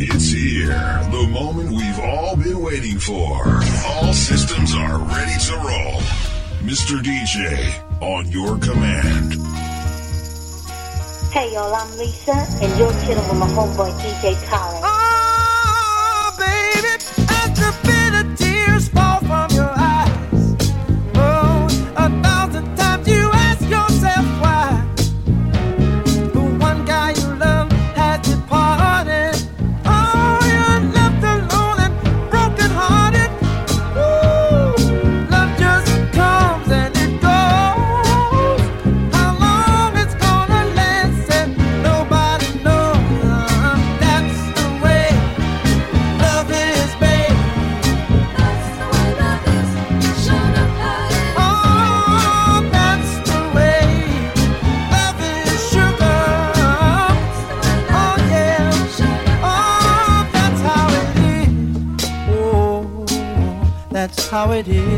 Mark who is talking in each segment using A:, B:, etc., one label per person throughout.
A: It's here, the moment we've all been waiting for. All systems are ready to roll. Mr. DJ, on your command.
B: Hey y'all, I'm Lisa, and you're chilling with my homeboy DJ
C: Khaled. it is.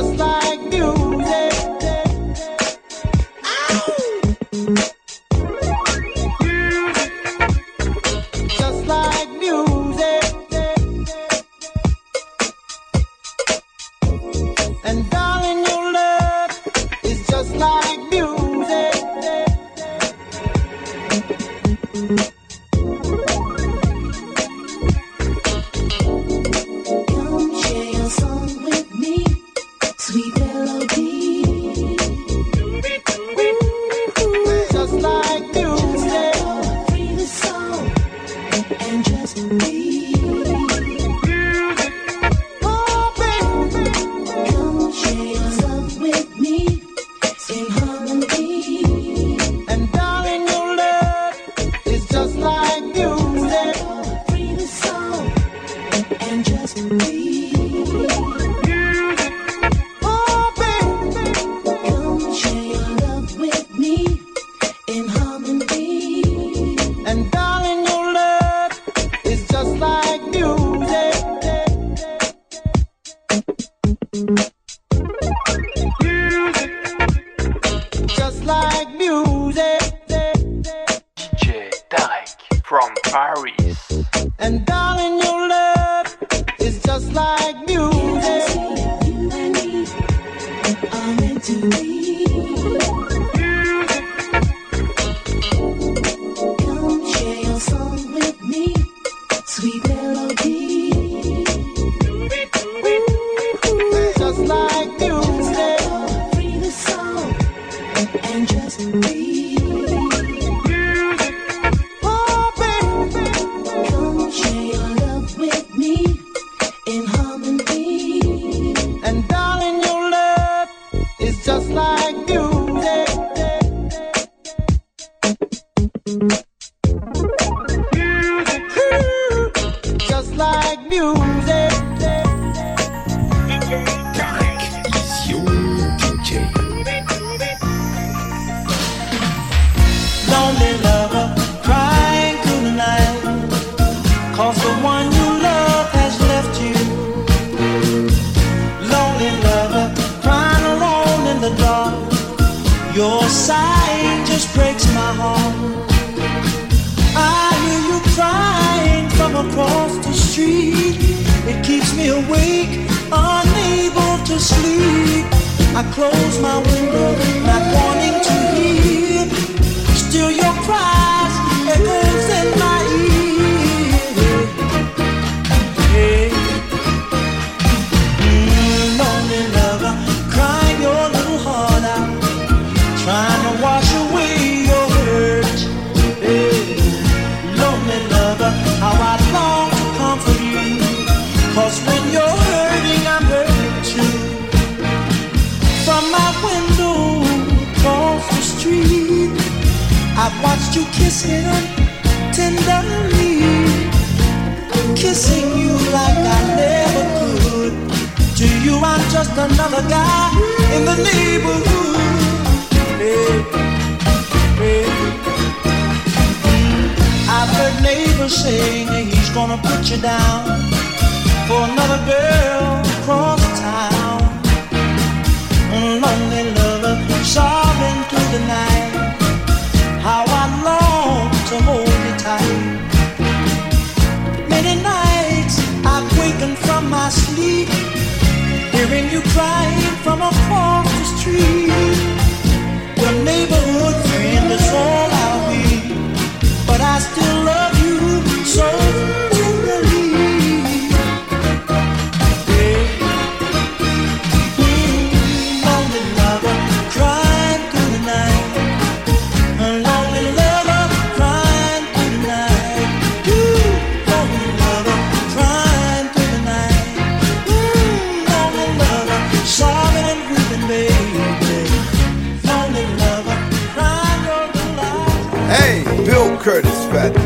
C: Just like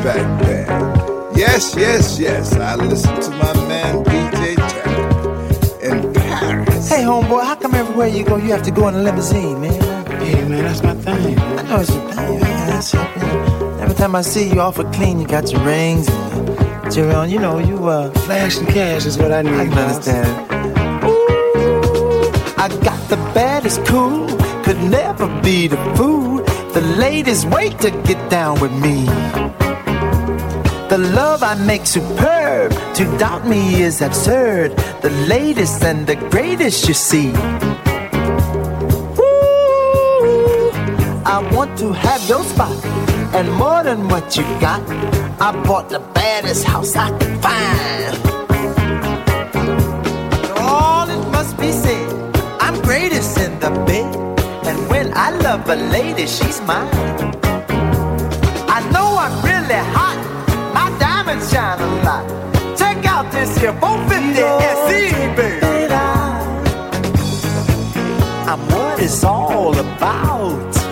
D: Fatback Band. Yes, yes, yes. I listen to my man DJ Tarek in Paris.
C: Hey, homeboy, how come everywhere you go you have to go in a limousine, man?
E: Hey, man, that's my thing.
C: I know it's your thing. Yeah, that's your thing. Every time I see you awful clean, you got your rings and your on. You know, you uh,
E: Flash and cash is what I need.
C: I can understand. Ooh, I got the baddest cool, could never be the fool. The ladies wait to get down with me. The love I make superb, to doubt me is absurd. The latest and the greatest, you see. Ooh, I want to have your spot and more than what you got. I bought the baddest house I could find. All it must be said, I'm greatest in the bed. And when I love a lady, she's mine. I know shine a lot. Check out this here 450 SE, baby. I'm what it's all about.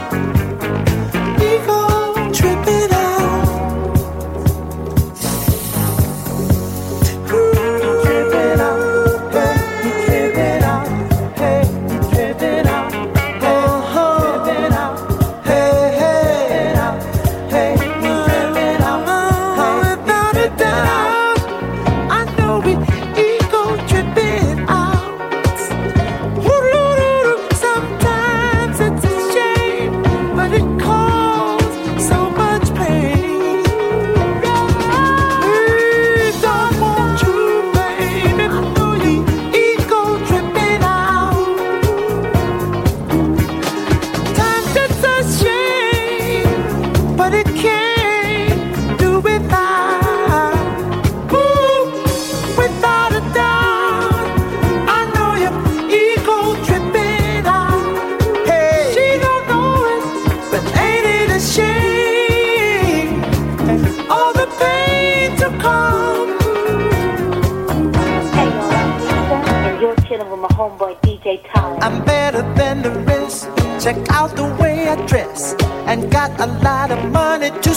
C: To.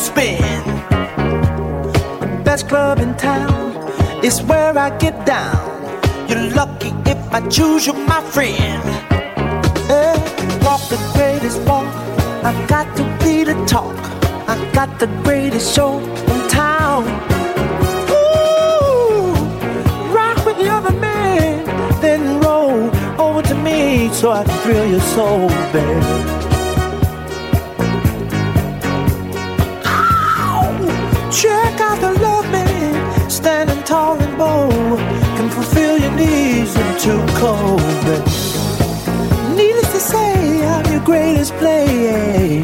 C: The best club in town is where I get down. You're lucky if I choose you, my friend. Hey, walk the greatest walk. I got to be the talk. I got the greatest show in town. Ooh, rock with the other man, then roll over to me so I can thrill your soul, baby. Too cold, baby. Needless to say, I'm your greatest play.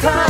F: 축하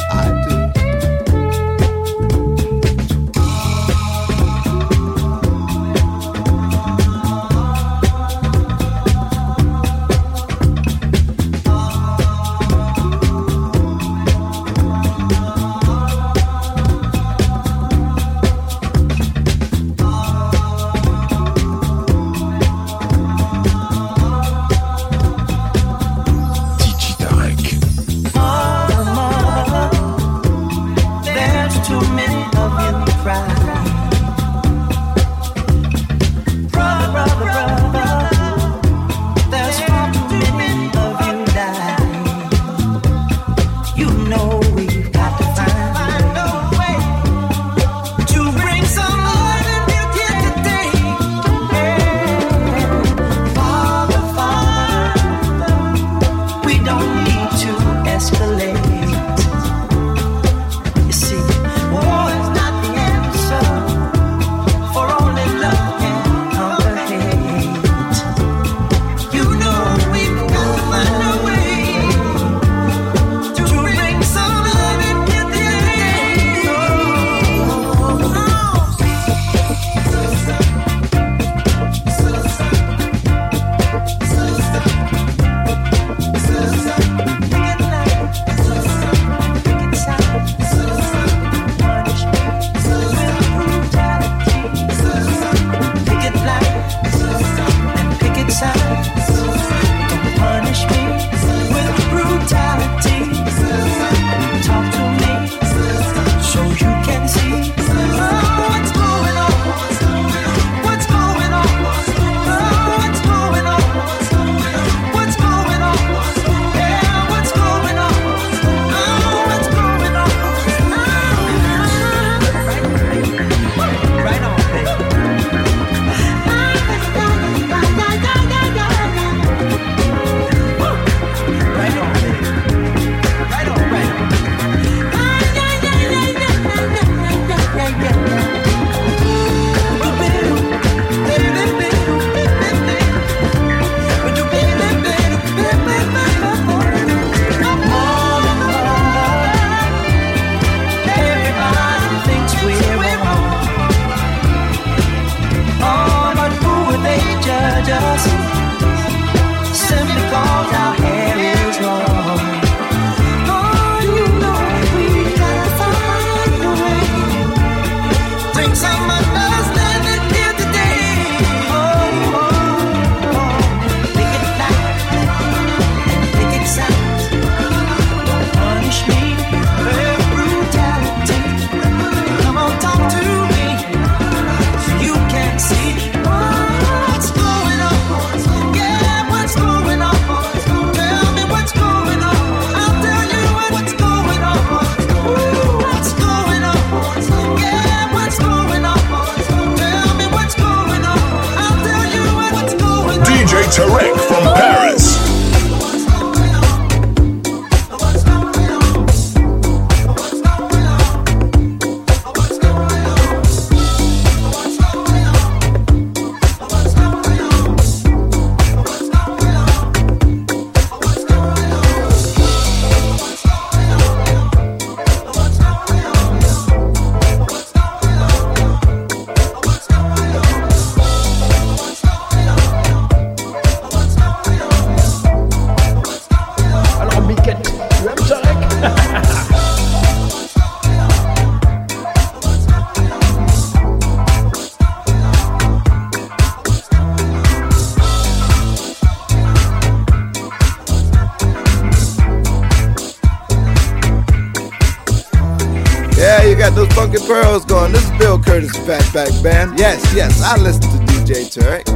G: Pearl's. This is Bill Curtis, Fatback Band. Yes, yes, I listen to DJ Tarek.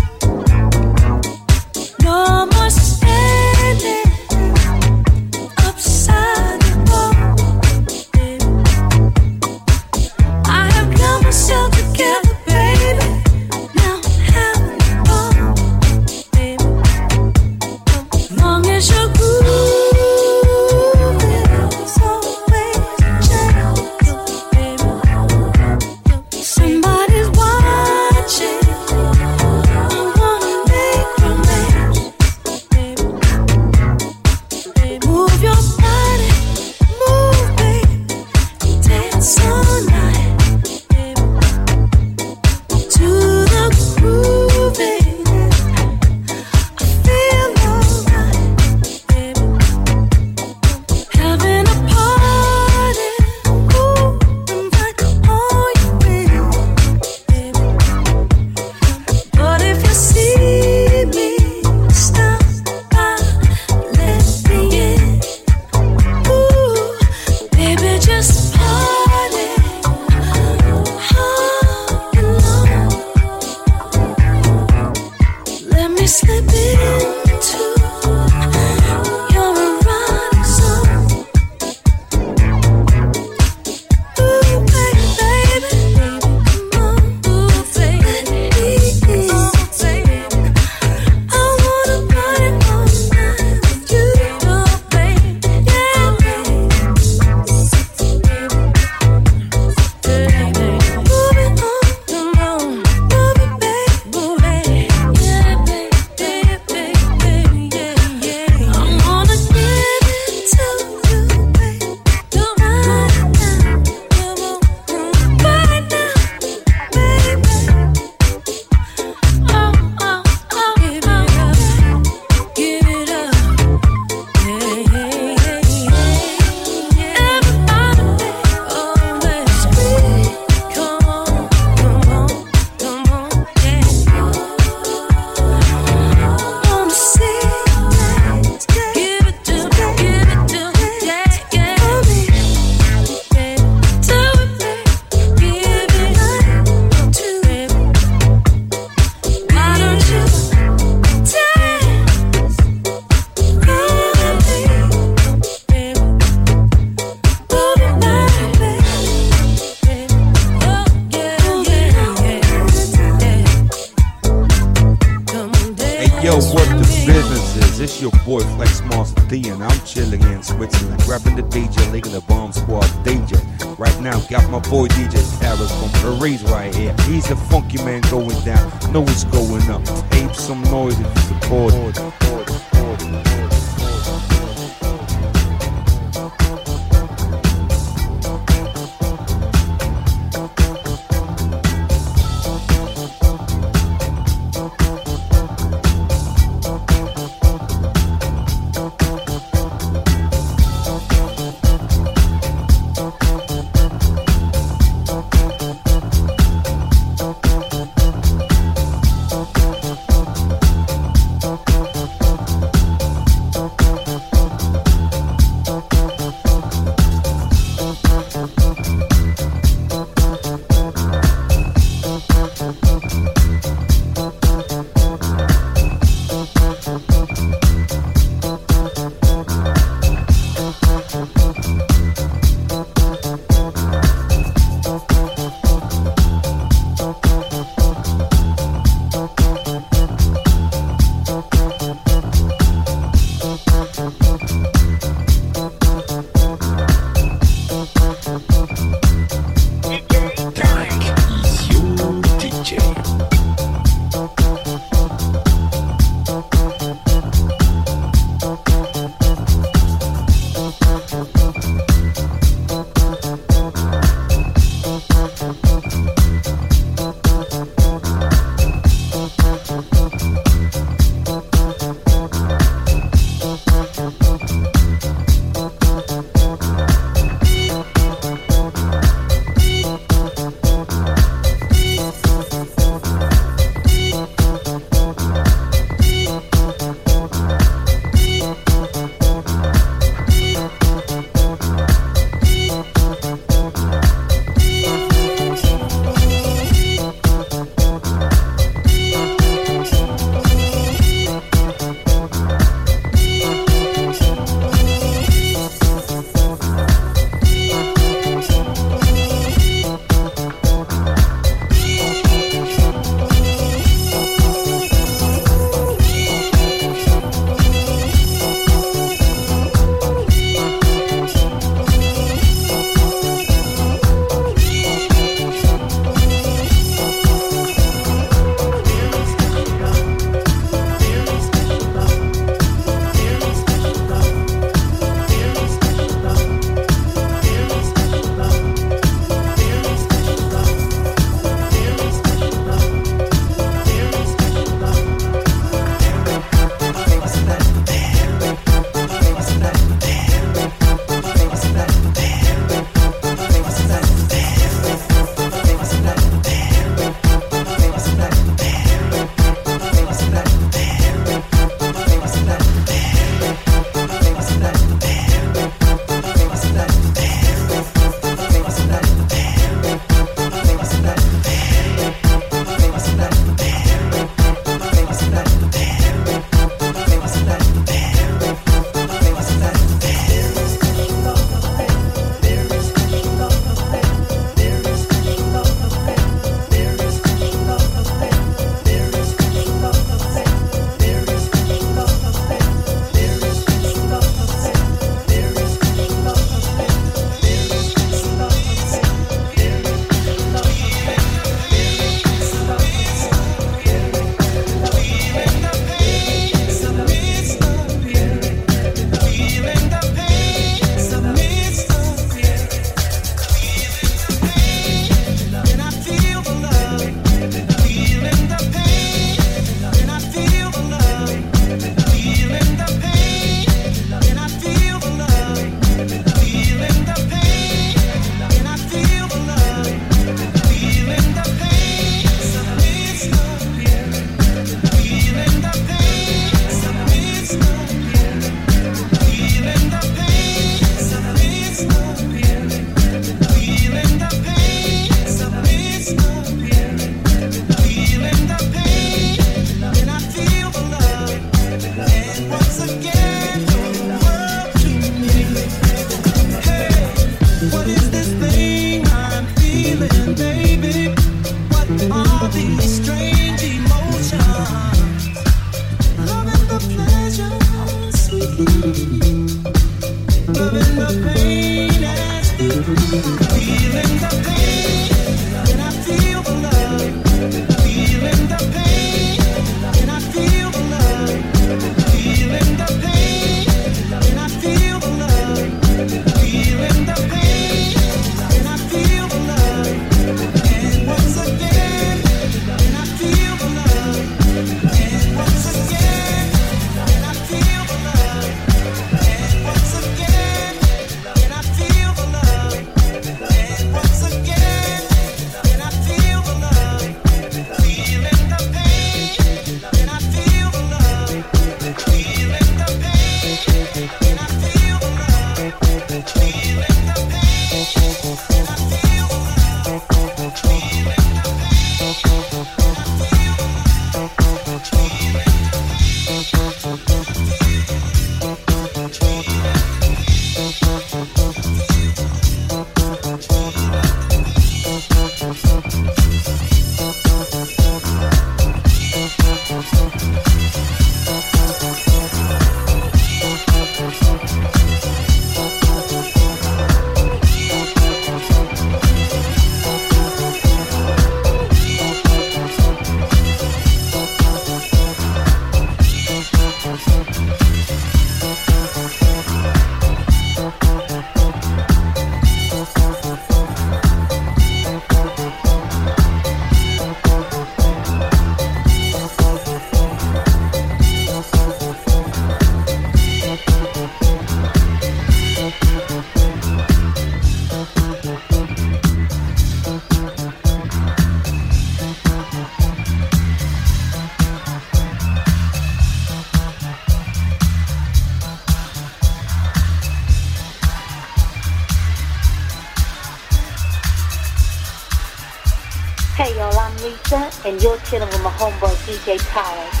H: And
C: you're chilling with my homeboy DJ Tarek.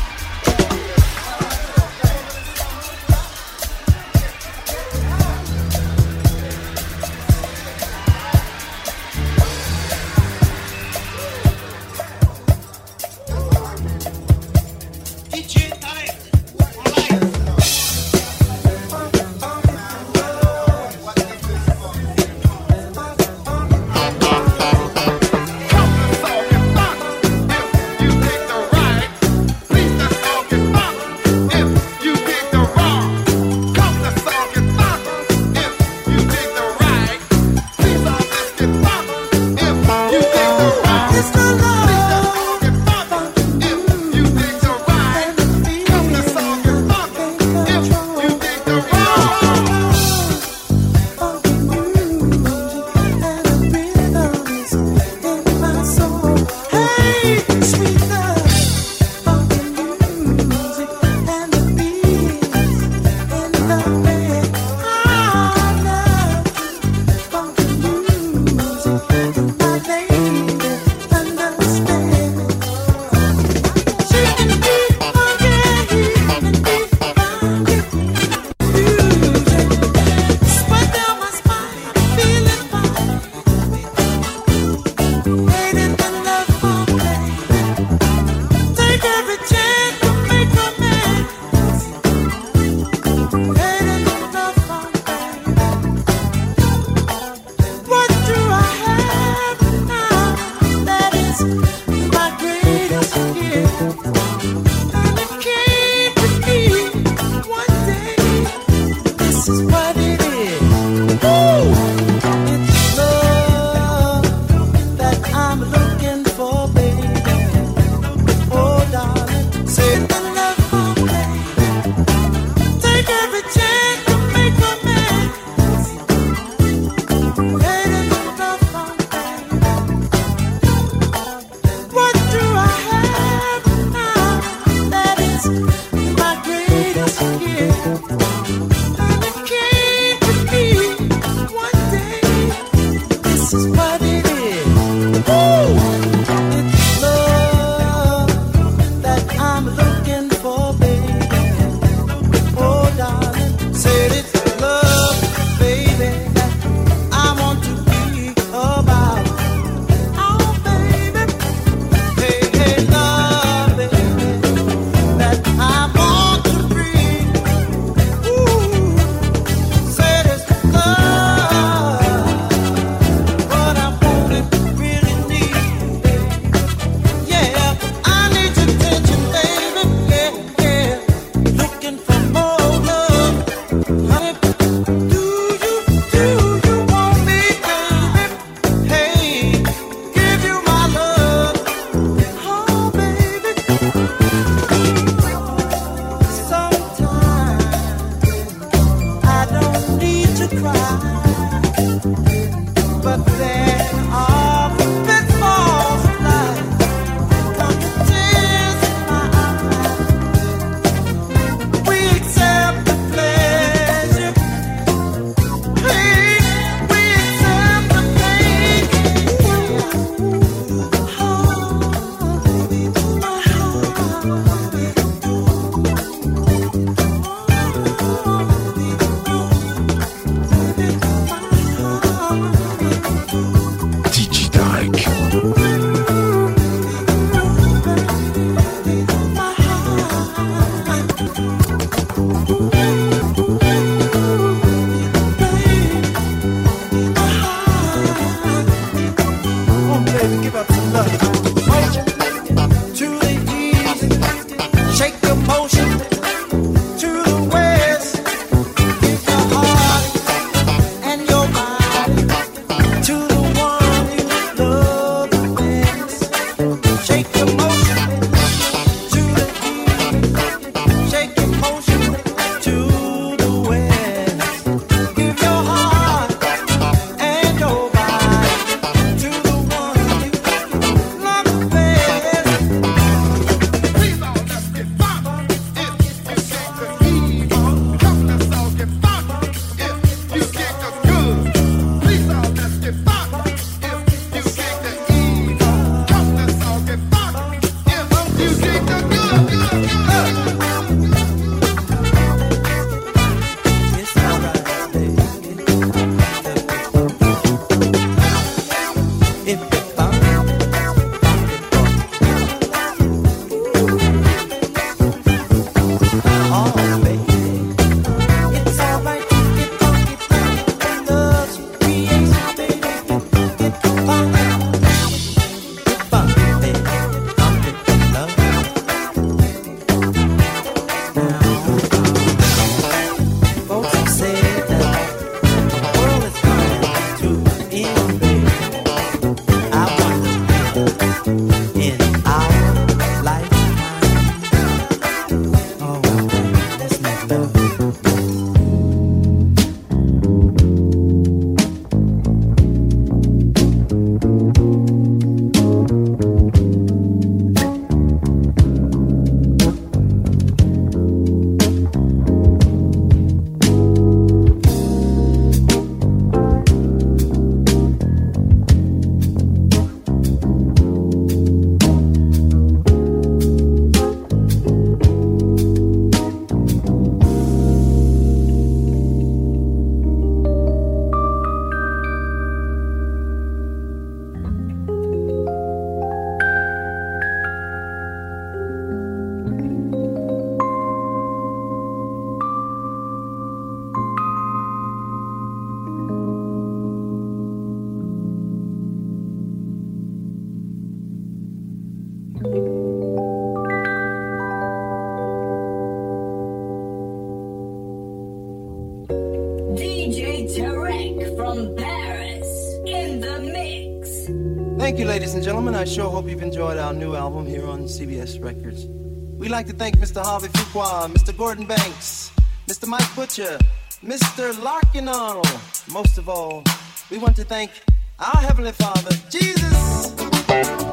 C: I sure hope you've enjoyed our new album here on CBS Records. We'd like to thank Mr. Harvey Fuqua, Mr. Gordon Banks, Mr. Mike Butcher, Mr. Larkin Arnold. Most of all, we want to thank our Heavenly Father, Jesus.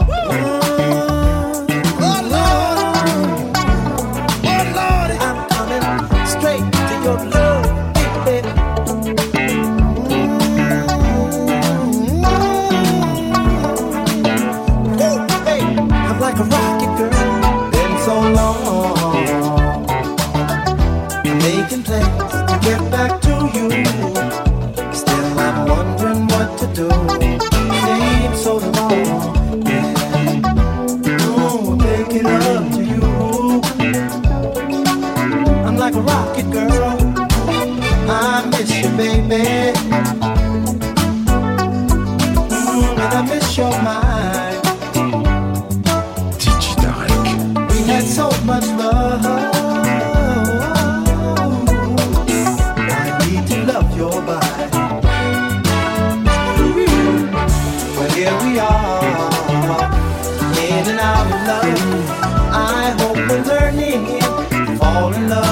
C: Woo! fall in love.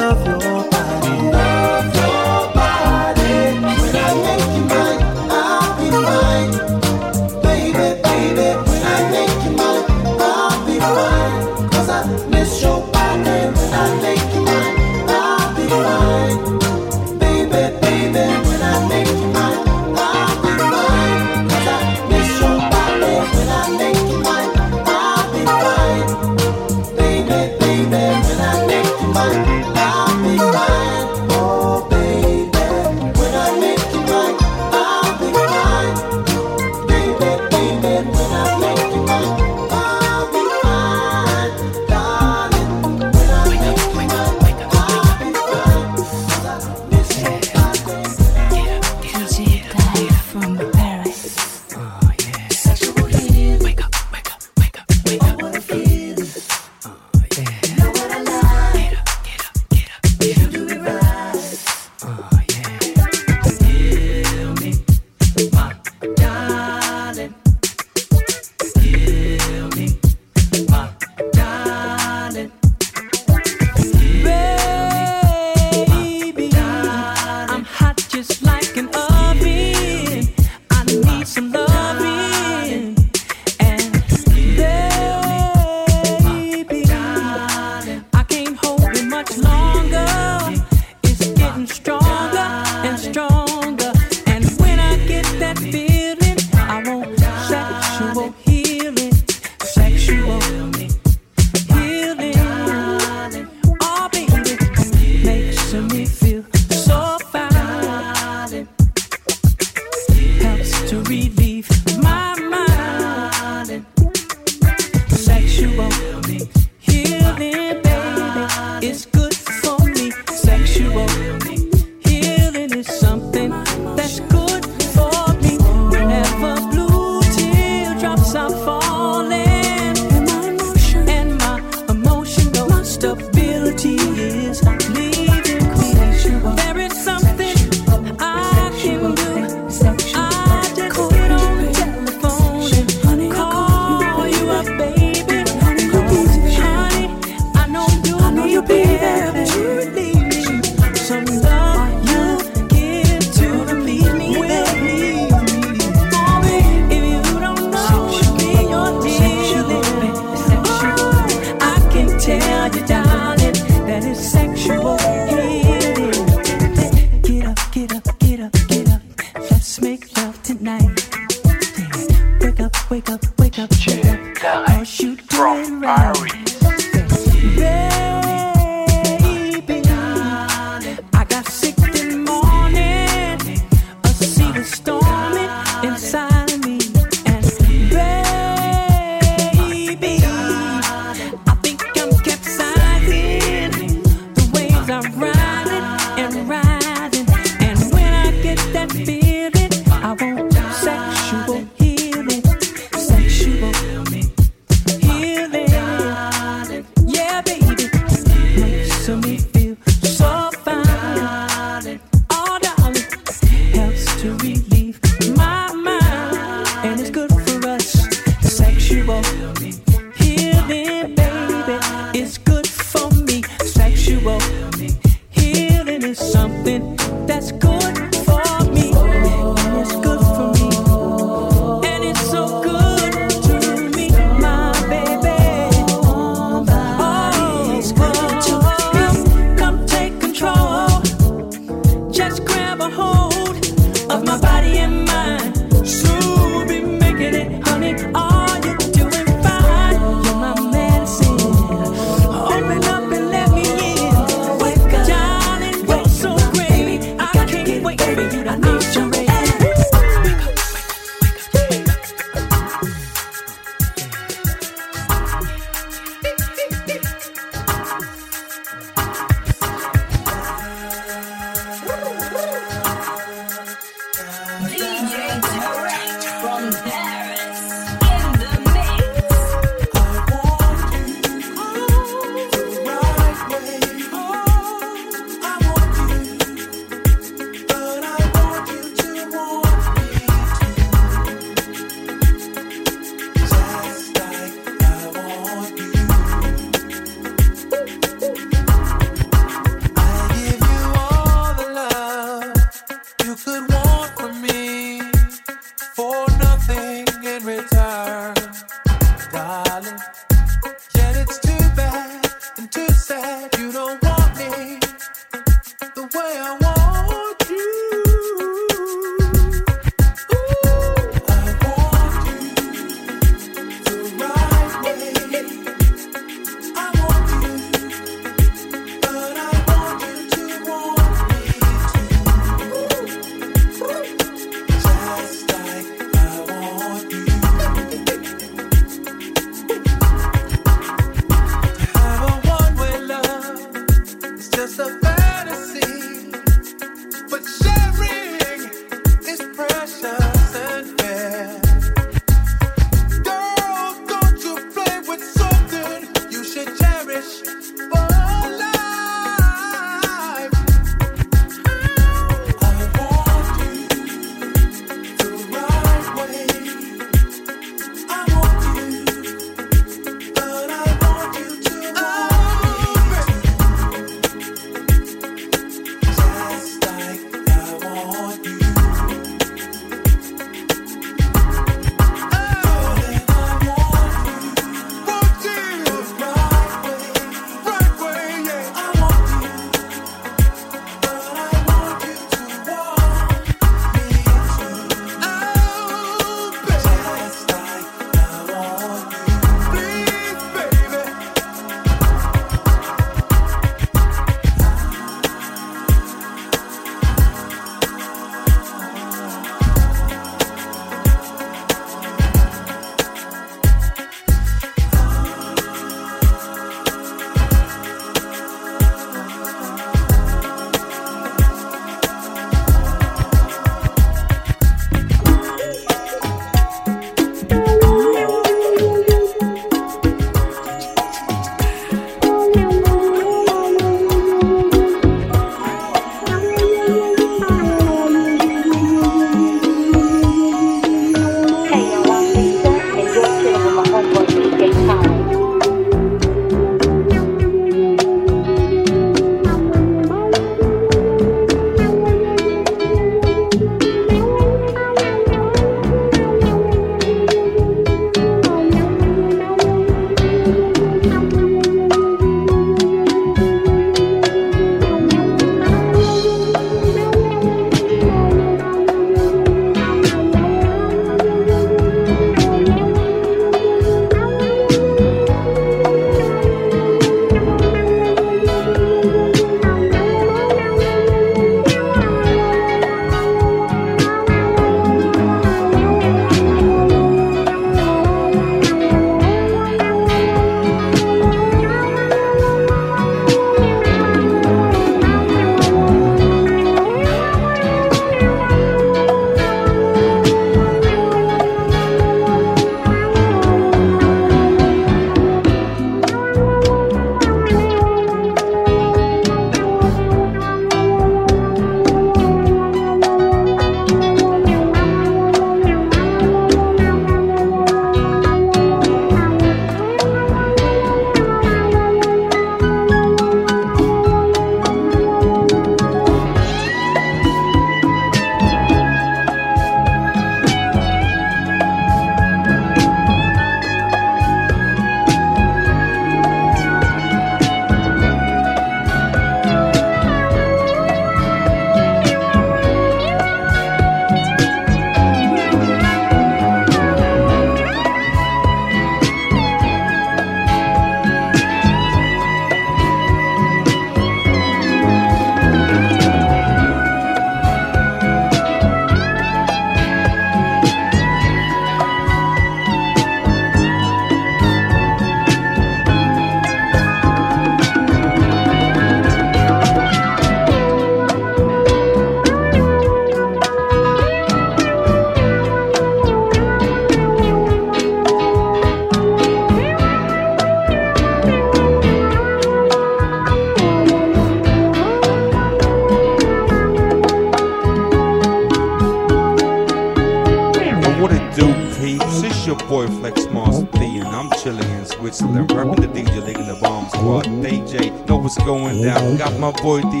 C: por.